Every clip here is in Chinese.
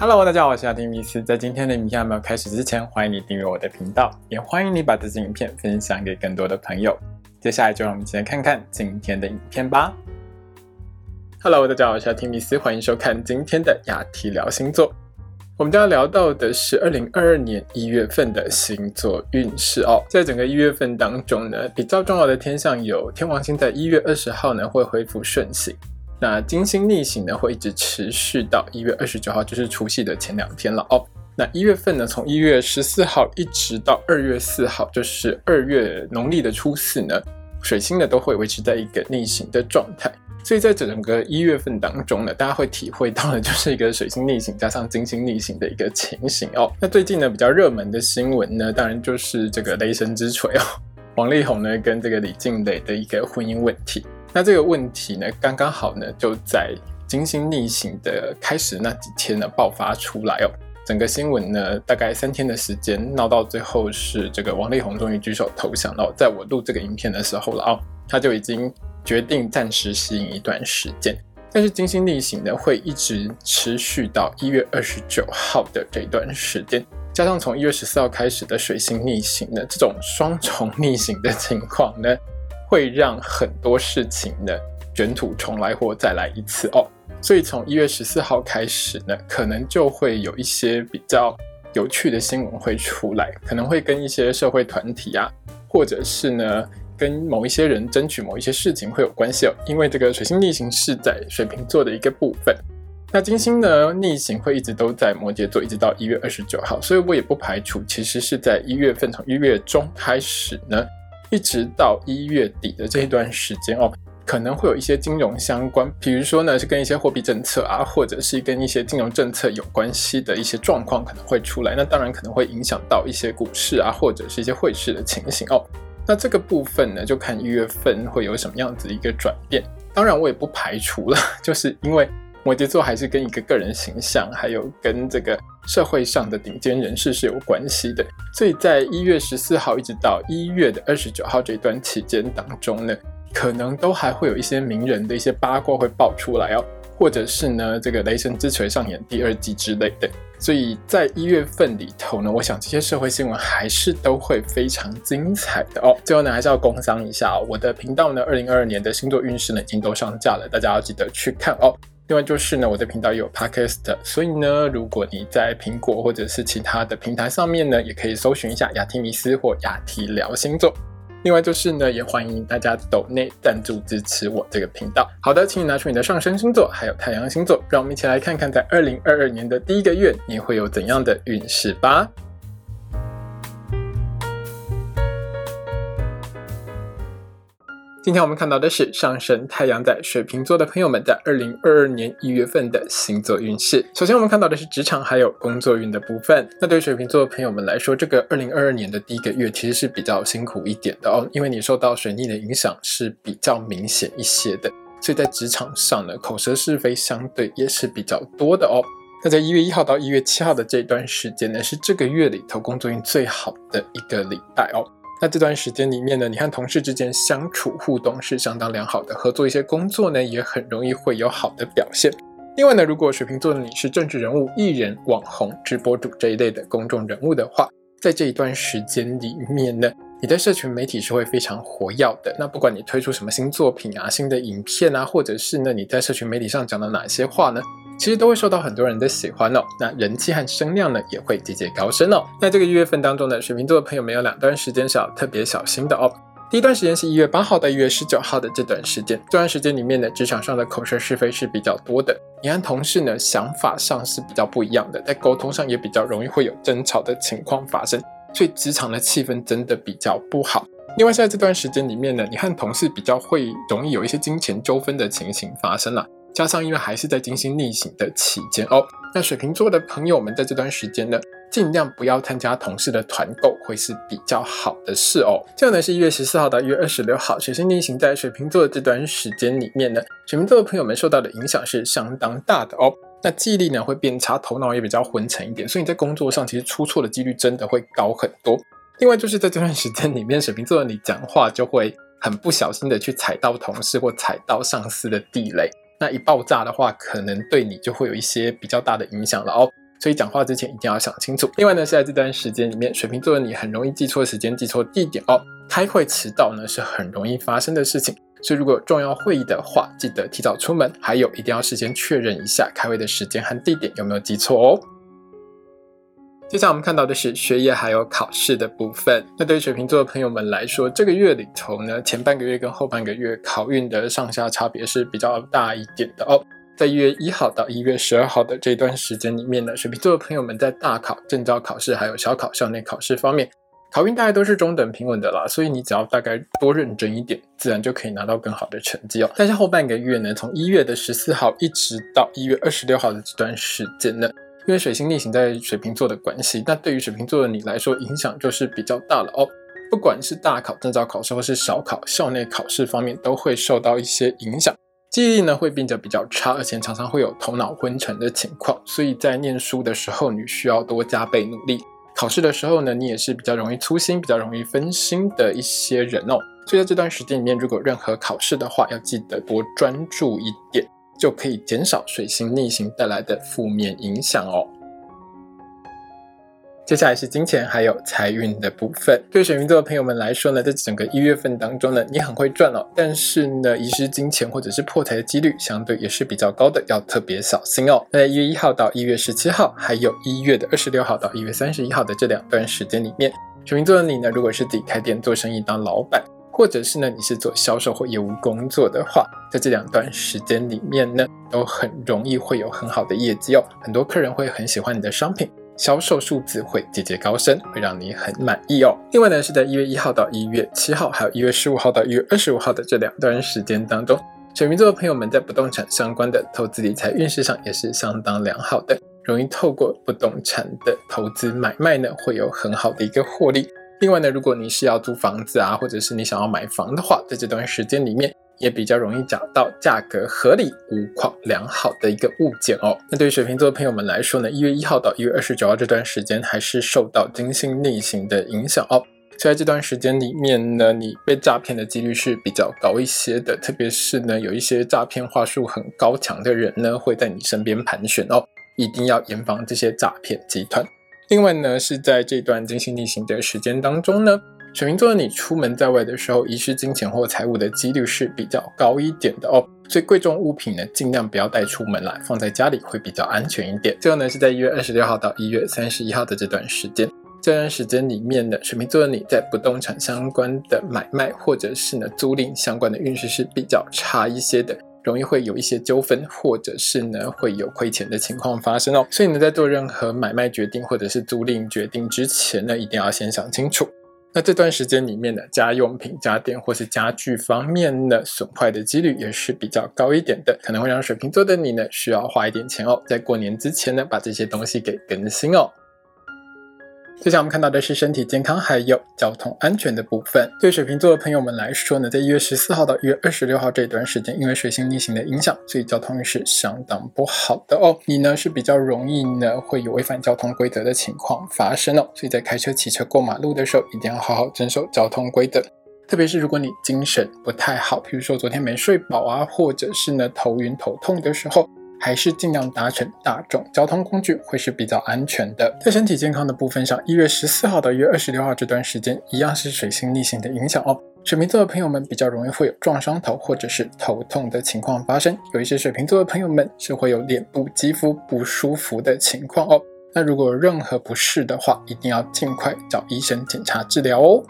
Hello，大家好，我是阿丁米斯。在今天的影片还没有开始之前，欢迎你订阅我的频道，也欢迎你把这支影片分享给更多的朋友。接下来就让我们一起来看看今天的影片吧。Hello，大家好，我是阿丁米斯，欢迎收看今天的雅提聊星座。我们将要聊到的是二零二二年一月份的星座运势哦。在整个一月份当中呢，比较重要的天象有天王星在一月二十号呢会恢复顺行。那金星逆行呢，会一直持续到一月二十九号，就是除夕的前两天了哦。那一月份呢，从一月十四号一直到二月四号，就是二月农历的初四呢，水星呢都会维持在一个逆行的状态。所以在整个一月份当中呢，大家会体会到的就是一个水星逆行加上金星逆行的一个情形哦。那最近呢，比较热门的新闻呢，当然就是这个雷神之锤哦，王力宏呢跟这个李静蕾的一个婚姻问题。那这个问题呢，刚刚好呢，就在金星逆行的开始那几天呢爆发出来哦。整个新闻呢，大概三天的时间闹到最后是这个王力宏终于举手投降了。在我录这个影片的时候了哦，他就已经决定暂时吸引一段时间。但是金星逆行呢，会一直持续到一月二十九号的这段时间，加上从一月十四号开始的水星逆行呢，这种双重逆行的情况呢。会让很多事情呢卷土重来或再来一次哦，所以从一月十四号开始呢，可能就会有一些比较有趣的新闻会出来，可能会跟一些社会团体啊，或者是呢跟某一些人争取某一些事情会有关系哦。因为这个水星逆行是在水瓶座的一个部分，那金星呢逆行会一直都在摩羯座，一直到一月二十九号，所以我也不排除其实是在一月份从一月中开始呢。一直到一月底的这一段时间哦，可能会有一些金融相关，比如说呢是跟一些货币政策啊，或者是跟一些金融政策有关系的一些状况可能会出来。那当然可能会影响到一些股市啊，或者是一些汇市的情形哦。那这个部分呢，就看一月份会有什么样子一个转变。当然我也不排除了，就是因为。摩羯座还是跟一个个人形象，还有跟这个社会上的顶尖人士是有关系的。所以在一月十四号一直到一月的二十九号这段期间当中呢，可能都还会有一些名人的一些八卦会爆出来哦，或者是呢这个雷神之锤上演第二季之类的。所以在一月份里头呢，我想这些社会新闻还是都会非常精彩的哦。最后呢，还是要工商一下，我的频道呢，二零二二年的星座运势呢已经都上架了，大家要记得去看哦。另外就是呢，我的频道也有 podcast，所以呢，如果你在苹果或者是其他的平台上面呢，也可以搜寻一下雅提米斯或雅提聊星座。另外就是呢，也欢迎大家抖内赞助支持我这个频道。好的，请你拿出你的上升星座还有太阳星座，让我们一起来看看在二零二二年的第一个月你会有怎样的运势吧。今天我们看到的是上升太阳在水瓶座的朋友们在二零二二年一月份的星座运势。首先，我们看到的是职场还有工作运的部分。那对于水瓶座的朋友们来说，这个二零二二年的第一个月其实是比较辛苦一点的哦，因为你受到水逆的影响是比较明显一些的，所以在职场上呢，口舌是非相对也是比较多的哦。那在一月一号到一月七号的这段时间呢，是这个月里头工作运最好的一个礼拜哦。那这段时间里面呢，你和同事之间相处互动是相当良好的，合作一些工作呢，也很容易会有好的表现。另外呢，如果水瓶座的你是政治人物、艺人、网红、直播主这一类的公众人物的话，在这一段时间里面呢，你的社群媒体是会非常活跃的。那不管你推出什么新作品啊、新的影片啊，或者是呢你在社群媒体上讲的哪些话呢？其实都会受到很多人的喜欢哦，那人气和声量呢也会节节高升哦。在这个一月份当中呢，水瓶座的朋友们有两段时间是要特别小心的哦。第一段时间是一月八号到一月十九号的这段时间，这段时间里面呢，职场上的口舌是非是比较多的，你和同事呢想法上是比较不一样的，在沟通上也比较容易会有争吵的情况发生，所以职场的气氛真的比较不好。另外，在这段时间里面呢，你和同事比较会容易有一些金钱纠纷的情形发生了。加上，因为还是在金星逆行的期间哦，那水瓶座的朋友们在这段时间呢，尽量不要参加同事的团购，会是比较好的事哦。这样呢，是一月十四号到一月二十六号，水星逆行在水瓶座的这段时间里面呢，水瓶座的朋友们受到的影响是相当大的哦。那记忆力呢会变差，头脑也比较昏沉一点，所以你在工作上其实出错的几率真的会高很多。另外就是在这段时间里面，水瓶座的你讲话就会很不小心的去踩到同事或踩到上司的地雷。那一爆炸的话，可能对你就会有一些比较大的影响了哦。所以讲话之前一定要想清楚。另外呢，是在这段时间里面，水瓶座的你很容易记错时间、记错地点哦。开会迟到呢是很容易发生的事情，所以如果重要会议的话，记得提早出门。还有一定要事先确认一下开会的时间和地点有没有记错哦。接下来我们看到的是学业还有考试的部分。那对于水瓶座的朋友们来说，这个月里头呢，前半个月跟后半个月考运的上下差别是比较大一点的哦。在一月一号到一月十二号的这段时间里面呢，水瓶座的朋友们在大考、证照考试还有小考、校内考试方面，考运大概都是中等平稳的啦。所以你只要大概多认真一点，自然就可以拿到更好的成绩哦。但是后半个月呢，从一月的十四号一直到一月二十六号的这段时间呢，因为水星逆行在水瓶座的关系，那对于水瓶座的你来说，影响就是比较大了哦。不管是大考、证照考试或是小考、校内考试方面，都会受到一些影响。记忆力呢会变得比较差，而且常常会有头脑昏沉的情况，所以在念书的时候，你需要多加倍努力。考试的时候呢，你也是比较容易粗心、比较容易分心的一些人哦。所以在这段时间里面，如果任何考试的话，要记得多专注一点，就可以减少水星逆行带来的负面影响哦。接下来是金钱还有财运的部分。对水瓶座的朋友们来说呢，在整个一月份当中呢，你很会赚哦，但是呢，遗失金钱或者是破财的几率相对也是比较高的，要特别小心哦。那在一月一号到一月十七号，还有一月的二十六号到一月三十一号的这两段时间里面，水瓶座的你呢，如果是自己开店做生意当老板，或者是呢你是做销售或业务工作的话，在这两段时间里面呢，都很容易会有很好的业绩哦，很多客人会很喜欢你的商品。销售数字会节节高升，会让你很满意哦。另外呢，是在一月一号到一月七号，还有一月十五号到一月二十五号的这两段时间当中，水瓶座的朋友们在不动产相关的投资理财运势上也是相当良好的，容易透过不动产的投资买卖呢，会有很好的一个获利。另外呢，如果你是要租房子啊，或者是你想要买房的话，在这段时间里面。也比较容易找到价格合理、无况良好的一个物件哦。那对于水瓶座的朋友们来说呢，一月一号到一月二十九号这段时间还是受到金星逆行的影响哦。在这段时间里面呢，你被诈骗的几率是比较高一些的，特别是呢，有一些诈骗话术很高强的人呢，会在你身边盘旋哦，一定要严防这些诈骗集团。另外呢，是在这段金星逆行的时间当中呢。水瓶座的你出门在外的时候，遗失金钱或财物的几率是比较高一点的哦，所以贵重物品呢，尽量不要带出门来，放在家里会比较安全一点。最后呢，是在一月二十六号到一月三十一号的这段时间，这段时间里面呢，水瓶座的你在不动产相关的买卖或者是呢租赁相关的运势是比较差一些的，容易会有一些纠纷，或者是呢会有亏钱的情况发生哦。所以呢，在做任何买卖决定或者是租赁决定之前呢，一定要先想清楚。那这段时间里面的家用品、家电或是家具方面的损坏的几率也是比较高一点的，可能会让水瓶座的你呢需要花一点钱哦，在过年之前呢把这些东西给更新哦。接下来我们看到的是身体健康还有交通安全的部分。对水瓶座的朋友们来说呢，在一月十四号到一月二十六号这段时间，因为水星逆行的影响，所以交通是相当不好的哦。你呢是比较容易呢会有违反交通规则的情况发生哦。所以在开车、骑车、过马路的时候，一定要好好遵守交通规则。特别是如果你精神不太好，比如说昨天没睡饱啊，或者是呢头晕头痛的时候。还是尽量搭乘大众交通工具会是比较安全的。在身体健康的部分上，一月十四号到一月二十六号这段时间，一样是水星逆行的影响哦。水瓶座的朋友们比较容易会有撞伤头或者是头痛的情况发生。有一些水瓶座的朋友们是会有脸部肌肤不舒服的情况哦。那如果有任何不适的话，一定要尽快找医生检查治疗哦。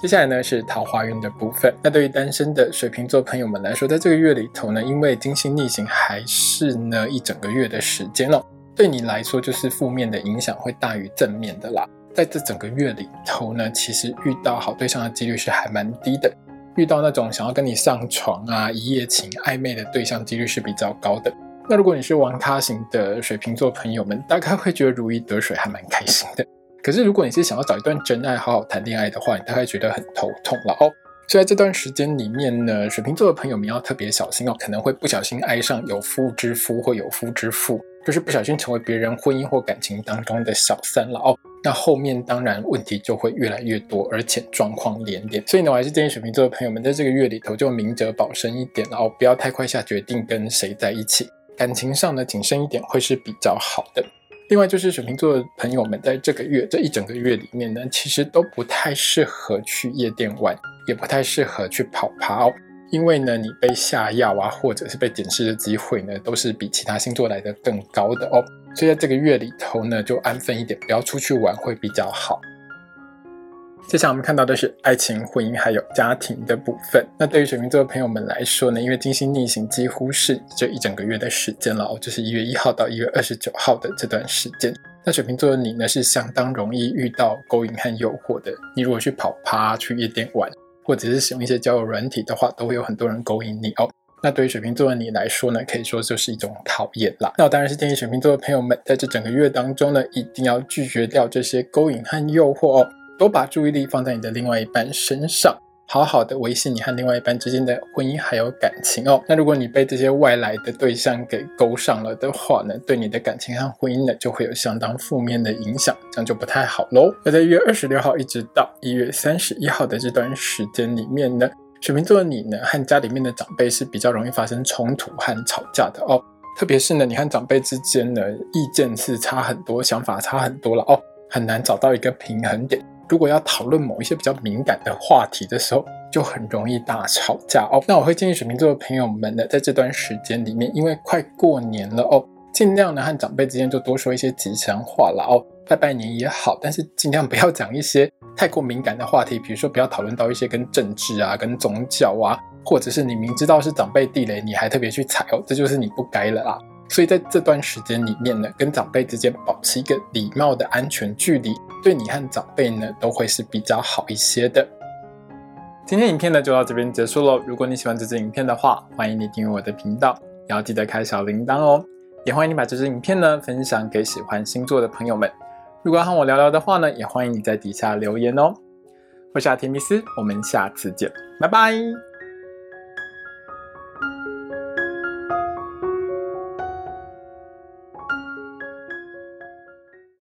接下来呢是桃花运的部分。那对于单身的水瓶座朋友们来说，在这个月里头呢，因为金星逆行还是呢一整个月的时间哦，对你来说就是负面的影响会大于正面的啦。在这整个月里头呢，其实遇到好对象的几率是还蛮低的，遇到那种想要跟你上床啊、一夜情、暧昧的对象几率是比较高的。那如果你是玩咖型的水瓶座朋友们，大概会觉得如鱼得水，还蛮开心的。可是，如果你是想要找一段真爱，好好谈恋爱的话，你大概觉得很头痛了哦。所以在这段时间里面呢，水瓶座的朋友们要特别小心哦，可能会不小心爱上有夫之夫或有夫之妇，就是不小心成为别人婚姻或感情当中的小三了哦。那后面当然问题就会越来越多，而且状况连连。所以呢，我还是建议水瓶座的朋友们在这个月里头就明哲保身一点哦，不要太快下决定跟谁在一起。感情上呢谨慎一点会是比较好的。另外就是水瓶座的朋友们，在这个月这一整个月里面呢，其实都不太适合去夜店玩，也不太适合去跑趴哦。因为呢，你被下药啊，或者是被检视的机会呢，都是比其他星座来的更高的哦。所以在这个月里头呢，就安分一点，不要出去玩会比较好。接下来我们看到的是爱情、婚姻还有家庭的部分。那对于水瓶座的朋友们来说呢，因为金星逆行几乎是这一整个月的时间了哦，就是一月一号到一月二十九号的这段时间。那水瓶座的你呢，是相当容易遇到勾引和诱惑的。你如果去跑趴、去夜店玩，或者是使用一些交友软体的话，都会有很多人勾引你哦。那对于水瓶座的你来说呢，可以说就是一种讨厌啦。那我当然是建议水瓶座的朋友们，在这整个月当中呢，一定要拒绝掉这些勾引和诱惑哦。多把注意力放在你的另外一半身上，好好的维系你和另外一半之间的婚姻还有感情哦。那如果你被这些外来的对象给勾上了的话呢，对你的感情和婚姻呢就会有相当负面的影响，这样就不太好喽。那在一月二十六号一直到一月三十一号的这段时间里面呢，水瓶座的你呢和家里面的长辈是比较容易发生冲突和吵架的哦。特别是呢，你和长辈之间呢意见是差很多，想法差很多了哦，很难找到一个平衡点。如果要讨论某一些比较敏感的话题的时候，就很容易大吵架哦。那我会建议水瓶座的朋友们呢，在这段时间里面，因为快过年了哦，尽量呢和长辈之间就多说一些吉祥话啦哦，拜拜年也好，但是尽量不要讲一些太过敏感的话题，比如说不要讨论到一些跟政治啊、跟宗教啊，或者是你明知道是长辈地雷，你还特别去踩哦，这就是你不该了啦。所以在这段时间里面呢，跟长辈之间保持一个礼貌的安全距离，对你和长辈呢都会是比较好一些的。今天影片呢就到这边结束喽。如果你喜欢这支影片的话，欢迎你订阅我的频道，也要记得开小铃铛哦。也欢迎你把这支影片呢分享给喜欢星座的朋友们。如果要和我聊聊的话呢，也欢迎你在底下留言哦。我是阿提米斯，我们下次见，拜拜。